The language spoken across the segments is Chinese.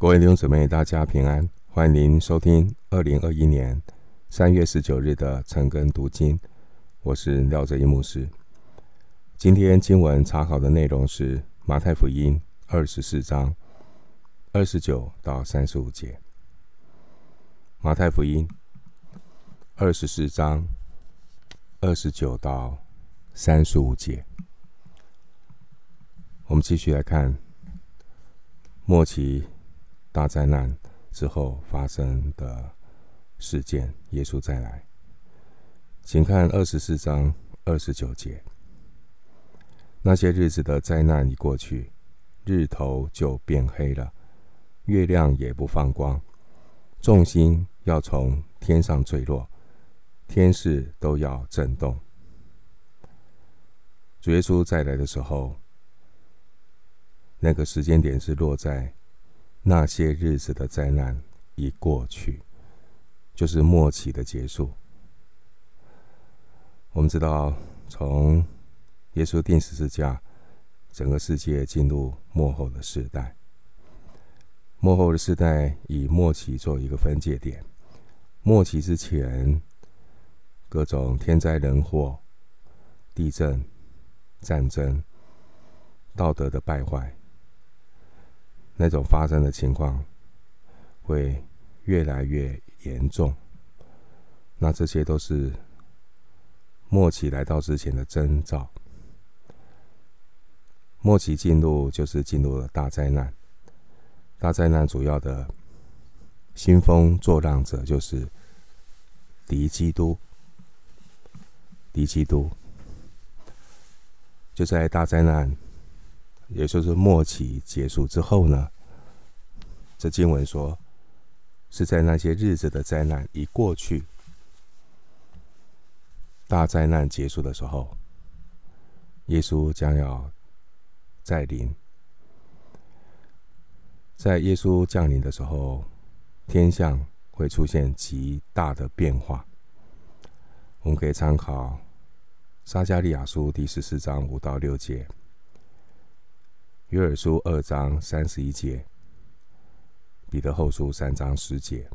各位弟兄姊妹，大家平安，欢迎您收听二零二一年三月十九日的晨更读经。我是廖哲一牧师。今天经文查考的内容是马太福音二十四章二十九到三十五节。马太福音二十四章二十九到三十五节。我们继续来看末期。大灾难之后发生的事件，耶稣再来，请看二十四章二十九节。那些日子的灾难已过去，日头就变黑了，月亮也不放光，众星要从天上坠落，天势都要震动。主耶稣再来的时候，那个时间点是落在。那些日子的灾难已过去，就是末期的结束。我们知道，从耶稣钉十字架，整个世界进入末后的时代。末后的时代以末期做一个分界点。末期之前，各种天灾人祸、地震、战争、道德的败坏。那种发生的情况会越来越严重，那这些都是末期来到之前的征兆。末期进入就是进入了大灾难，大灾难主要的兴风作浪者就是敌基督，敌基督就在大灾难。也就是末期结束之后呢，这经文说是在那些日子的灾难一过去，大灾难结束的时候，耶稣将要再临。在耶稣降临的时候，天象会出现极大的变化。我们可以参考撒迦利亚书第十四章五到六节。约尔书二章三十一节，彼得后书三章十节，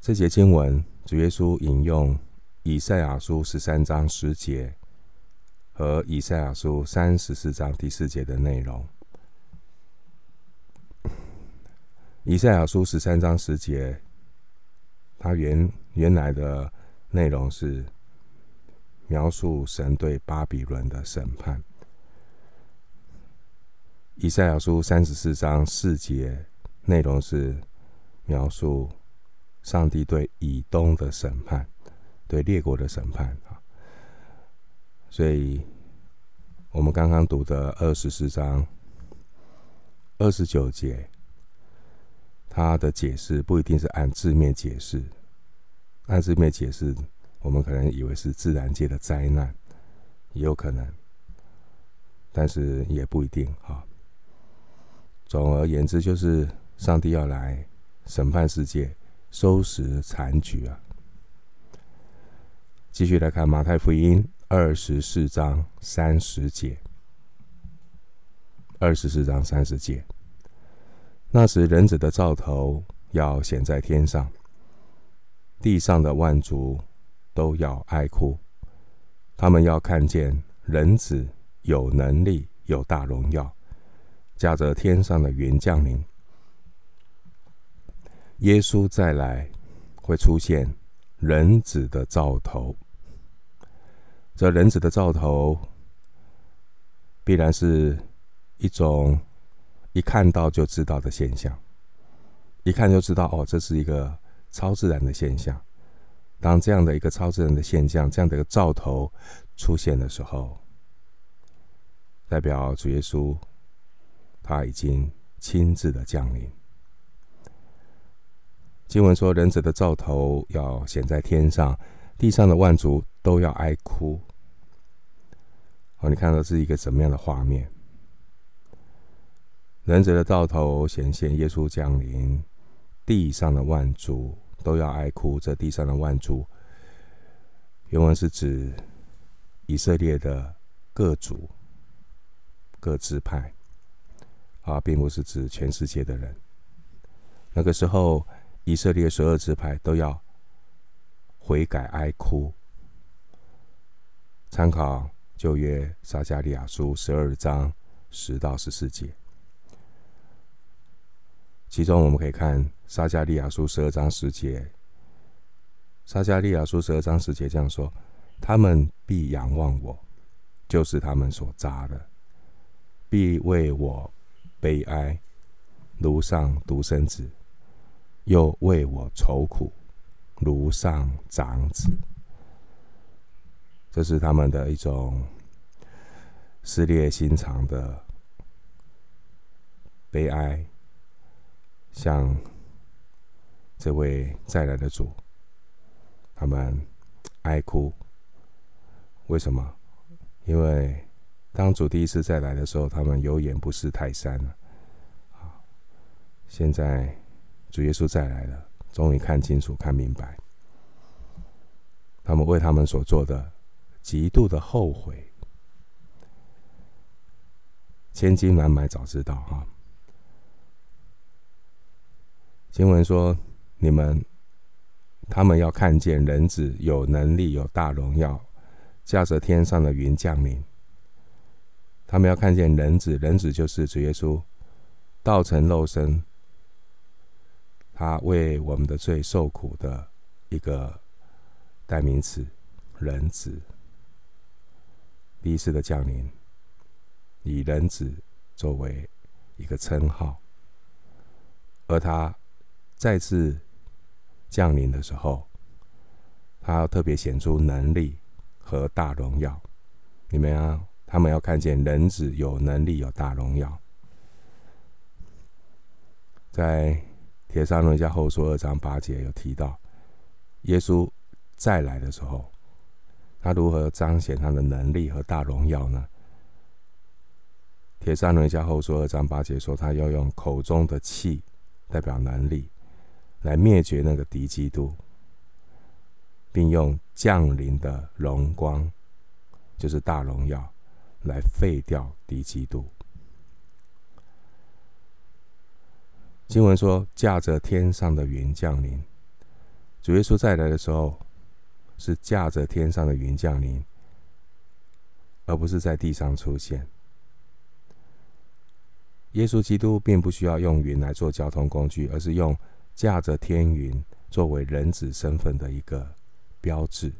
这节经文，主耶稣引用以赛亚书十三章十节和以赛亚书三十四章第四节的内容。以赛亚书十三章十节，它原原来的内容是描述神对巴比伦的审判。以赛亚书三十四章四节内容是描述上帝对以东的审判，对列国的审判啊。所以，我们刚刚读的二十四章二十九节，它的解释不一定是按字面解释，按字面解释，我们可能以为是自然界的灾难，也有可能，但是也不一定哈。总而言之，就是上帝要来审判世界，收拾残局啊！继续来看马太福音二十四章三十节，二十四章三十节，那时人子的兆头要显在天上，地上的万族都要哀哭，他们要看见人子有能力，有大荣耀。驾着天上的云降临，耶稣再来会出现人子的兆头。这人子的兆头，必然是一种一看到就知道的现象，一看就知道哦，这是一个超自然的现象。当这样的一个超自然的现象，这样的一个兆头出现的时候，代表主耶稣。他已经亲自的降临。经文说：“人子的兆头要显在天上，地上的万族都要哀哭。”哦，你看到是一个什么样的画面？人子的兆头显现，耶稣降临，地上的万族都要哀哭。这地上的万族，原文是指以色列的各族、各支派。啊，并不是指全世界的人。那个时候，以色列十二支派都要悔改哀哭。参考旧约撒迦利亚书十二章十到十四节，其中我们可以看撒迦利亚书十二章十节。撒迦利亚书十二章十节这样说：“他们必仰望我，就是他们所扎的，必为我悲哀，如上独生子；又为我愁苦，如上长子。”这是他们的一种撕裂心肠的悲哀，向这位再来的主。他们哀哭，为什么？因为当主第一次再来的时候，他们有眼不识泰山了。现在主耶稣再来了，终于看清楚、看明白，他们为他们所做的极度的后悔。千金难买早知道哈。经文说：“你们。”他们要看见人子有能力、有大荣耀，驾着天上的云降临。他们要看见人子，人子就是主耶稣，道成肉身，他为我们的罪受苦的一个代名词，人子。第一次的降临，以人子作为一个称号，而他再次。降临的时候，他要特别显出能力和大荣耀。你们啊，他们要看见人子有能力、有大荣耀。在帖撒罗尼迦后书二章八节有提到，耶稣再来的时候，他如何彰显他的能力和大荣耀呢？帖撒罗尼迦后书二章八节说，他要用口中的气代表能力。来灭绝那个敌基督，并用降临的荣光，就是大荣耀，来废掉敌基督。经文说，驾着天上的云降临。主耶稣再来的时候，是驾着天上的云降临，而不是在地上出现。耶稣基督并不需要用云来做交通工具，而是用。驾着天云作为人子身份的一个标志，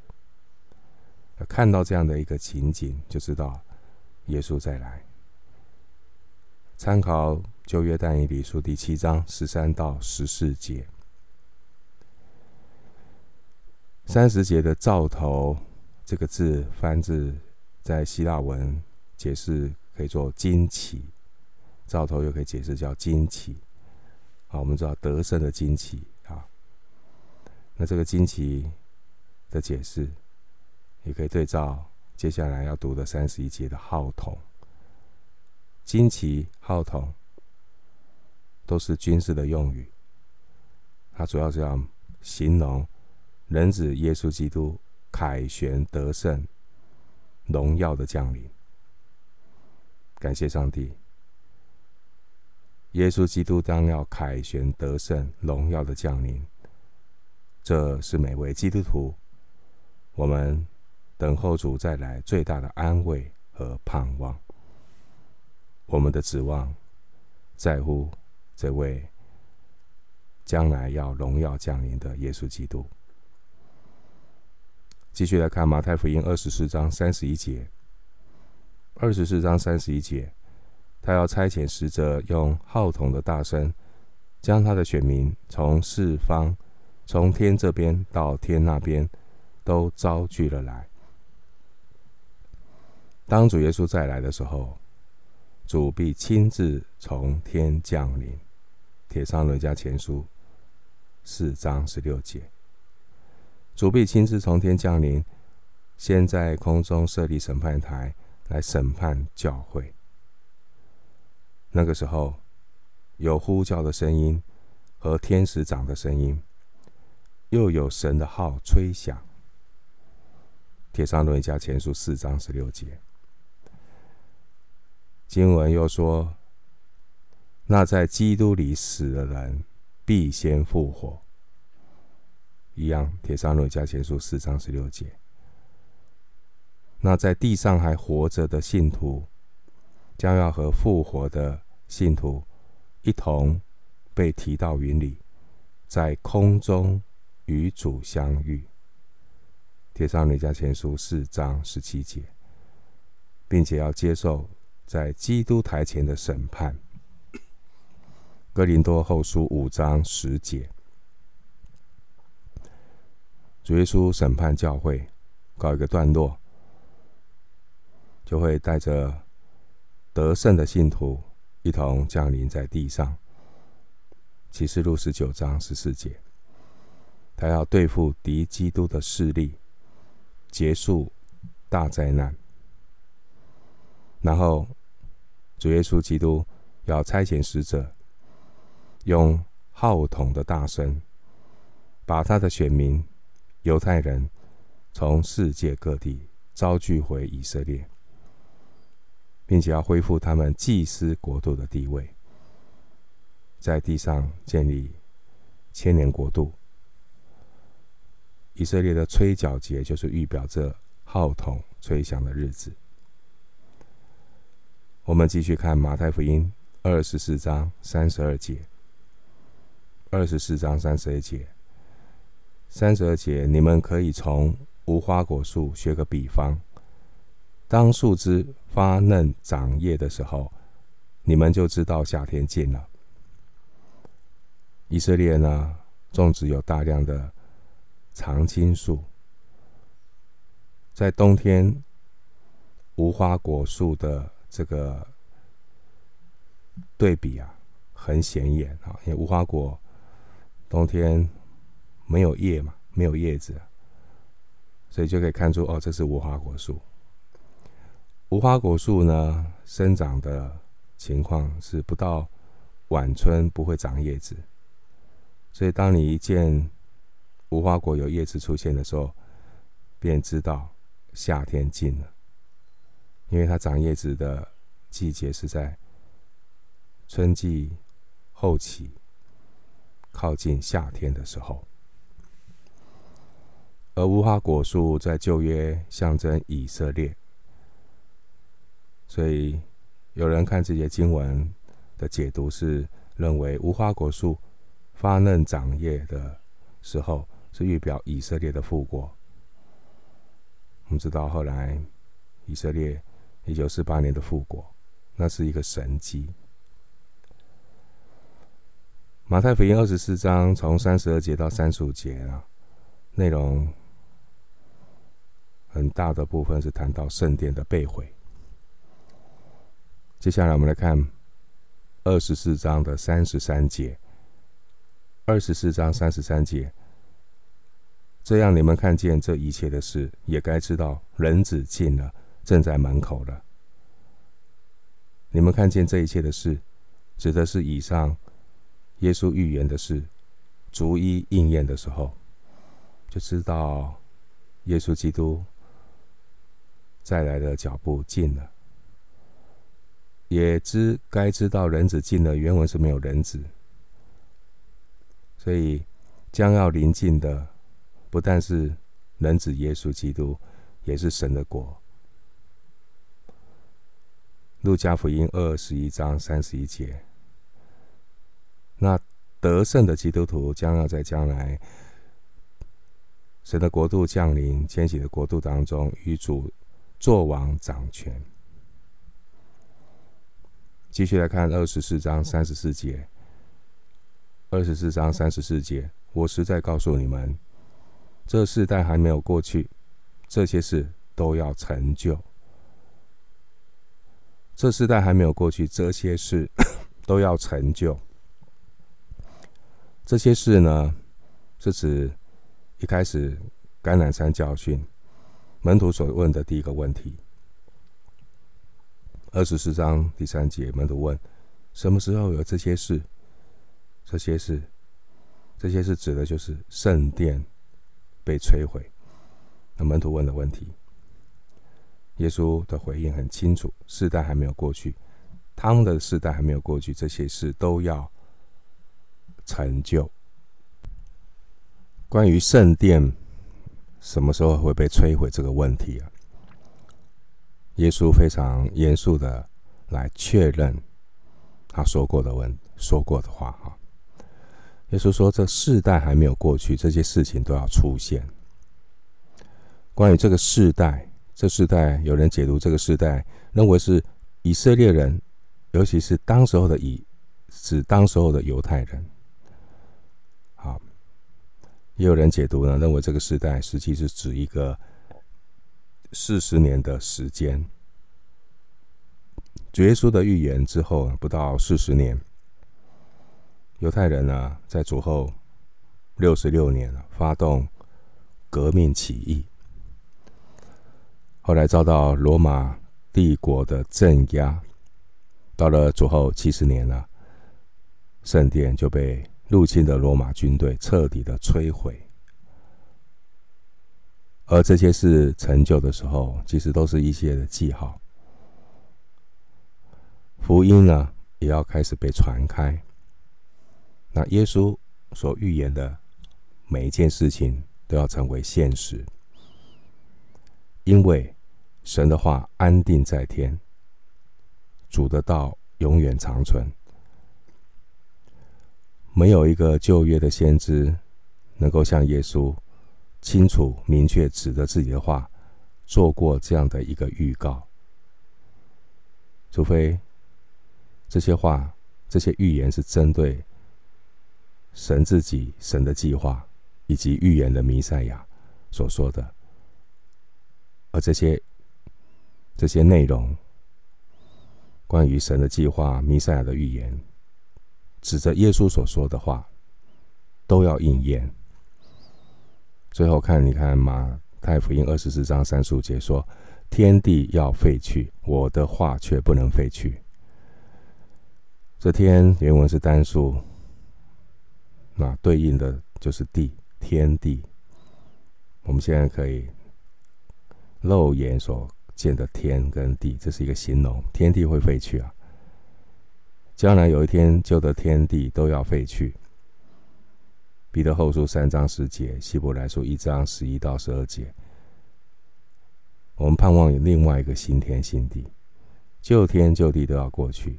看到这样的一个情景，就知道耶稣再来。参考旧约但以理书第七章十三到十四节，三十节的兆头这个字翻字在希腊文解释可以做惊奇，兆头又可以解释叫惊奇。好，我们知道得胜的惊奇啊。那这个惊奇的解释，也可以对照接下来要读的三十一节的号筒。惊奇、号筒都是军事的用语，它主要是要形容人子耶稣基督凯旋得胜、荣耀的降临。感谢上帝。耶稣基督将要凯旋得胜、荣耀的降临，这是每位基督徒我们等候主再来最大的安慰和盼望。我们的指望在乎这位将来要荣耀降临的耶稣基督。继续来看马太福音二十四章三十一节，二十四章三十一节。他要差遣使者，用号筒的大声，将他的选民从四方、从天这边到天那边，都招聚了来。当主耶稣再来的时候，主必亲自从天降临。帖撒罗尼迦前书四章十六节，主必亲自从天降临，先在空中设立审判台，来审判教会。那个时候，有呼叫的声音和天使长的声音，又有神的号吹响。帖撒罗尼迦前书四章十六节，经文又说：那在基督里死的人必先复活。一样，帖撒罗尼迦前书四章十六节。那在地上还活着的信徒，将要和复活的信徒一同被提到云里，在空中与主相遇。帖撒罗尼迦前书四章十七节，并且要接受在基督台前的审判。哥林多后书五章十节。主耶稣审判教会，告一个段落，就会带着得胜的信徒一同降临在地上。启示录十九章十四节，他要对付敌基督的势力，结束大灾难。然后，主耶稣基督要差遣使者，用号筒的大声，把他的选民。犹太人从世界各地招聚回以色列，并且要恢复他们祭司国度的地位，在地上建立千年国度。以色列的吹角节就是预表着号筒吹响的日子。我们继续看马太福音二十四章三十二节，二十四章三十二节。三十二节，你们可以从无花果树学个比方。当树枝发嫩长叶的时候，你们就知道夏天近了。以色列呢，种植有大量的常青树，在冬天，无花果树的这个对比啊，很显眼啊，因为无花果冬天。没有叶嘛，没有叶子，所以就可以看出哦，这是无花果树。无花果树呢，生长的情况是不到晚春不会长叶子，所以当你一见无花果有叶子出现的时候，便知道夏天近了，因为它长叶子的季节是在春季后期，靠近夏天的时候。而无花果树在旧约象征以色列，所以有人看这些经文的解读是认为无花果树发嫩长叶的时候是预表以色列的复国。我们知道后来以色列一九四八年的复国，那是一个神迹。马太福音二十四章从三十二节到三十五节啊，内容。很大的部分是谈到圣殿的被毁。接下来我们来看二十四章的三十三节。二十四章三十三节，这样你们看见这一切的事，也该知道人子近了，正在门口了。你们看见这一切的事，指的是以上耶稣预言的事，逐一应验的时候，就知道耶稣基督。再来的脚步近了，也知该知道人子近了。原文是没有人子，所以将要临近的不但是人子耶稣基督，也是神的国。路加福音二十一章三十一节，那得胜的基督徒将要在将来神的国度降临、千禧的国度当中与主。作王掌权。继续来看二十四章三十四节。二十四章三十四节，我实在告诉你们，这世代还没有过去，这些事都要成就。这世代还没有过去，这些事 都要成就。这些事呢，是指一开始橄榄山教训。门徒所问的第一个问题，二十四章第三节，门徒问：“什么时候有这些事？”这些事，这些事指的就是圣殿被摧毁。那门徒问的问题，耶稣的回应很清楚：世代还没有过去，他们的世代还没有过去，这些事都要成就。关于圣殿什么时候会被摧毁这个问题啊，耶稣非常严肃的来确认他说过的问说过的话哈。耶稣说：“这世代还没有过去，这些事情都要出现。”关于这个世代，这世代有人解读这个世代，认为是以色列人，尤其是当时候的以，指当时候的犹太人。好，也有人解读呢，认为这个世代实际是指一个四十年的时间。主耶稣的预言之后不到四十年。犹太人呢，在主后六十六年发动革命起义，后来遭到罗马帝国的镇压。到了主后七十年了，圣殿就被入侵的罗马军队彻底的摧毁。而这些事成就的时候，其实都是一些的记号。福音呢，也要开始被传开。那耶稣所预言的每一件事情都要成为现实，因为神的话安定在天，主的道永远长存。没有一个旧约的先知能够像耶稣清楚明确指着自己的话做过这样的一个预告，除非这些话、这些预言是针对。神自己、神的计划以及预言的弥赛亚所说的，而这些这些内容，关于神的计划、弥赛亚的预言，指着耶稣所说的话，都要应验。最后看，你看马太福音二十四章三十五节说：“天地要废去，我的话却不能废去。”这天原文是单数。那对应的就是地，天地。我们现在可以肉眼所见的天跟地，这是一个形容，天地会废去啊。将来有一天，旧的天地都要废去。彼得后书三章十节，希伯来书一章十一到十二节，我们盼望有另外一个新天新地，旧天旧地都要过去，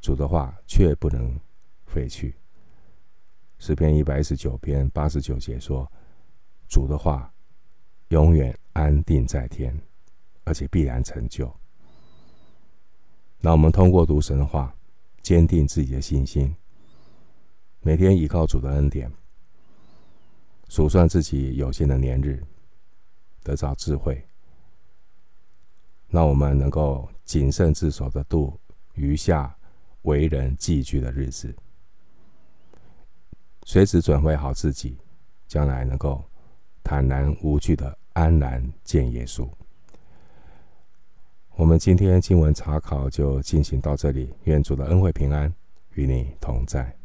主的话却不能废去。诗篇一百一十九篇八十九节说：“主的话永远安定在天，而且必然成就。”那我们通过读神的话，坚定自己的信心，每天依靠主的恩典，数算自己有限的年日，得着智慧，让我们能够谨慎自守的度余下为人寄居的日子。随时准备好自己，将来能够坦然无惧的安然见耶稣。我们今天经文查考就进行到这里，愿主的恩惠平安与你同在。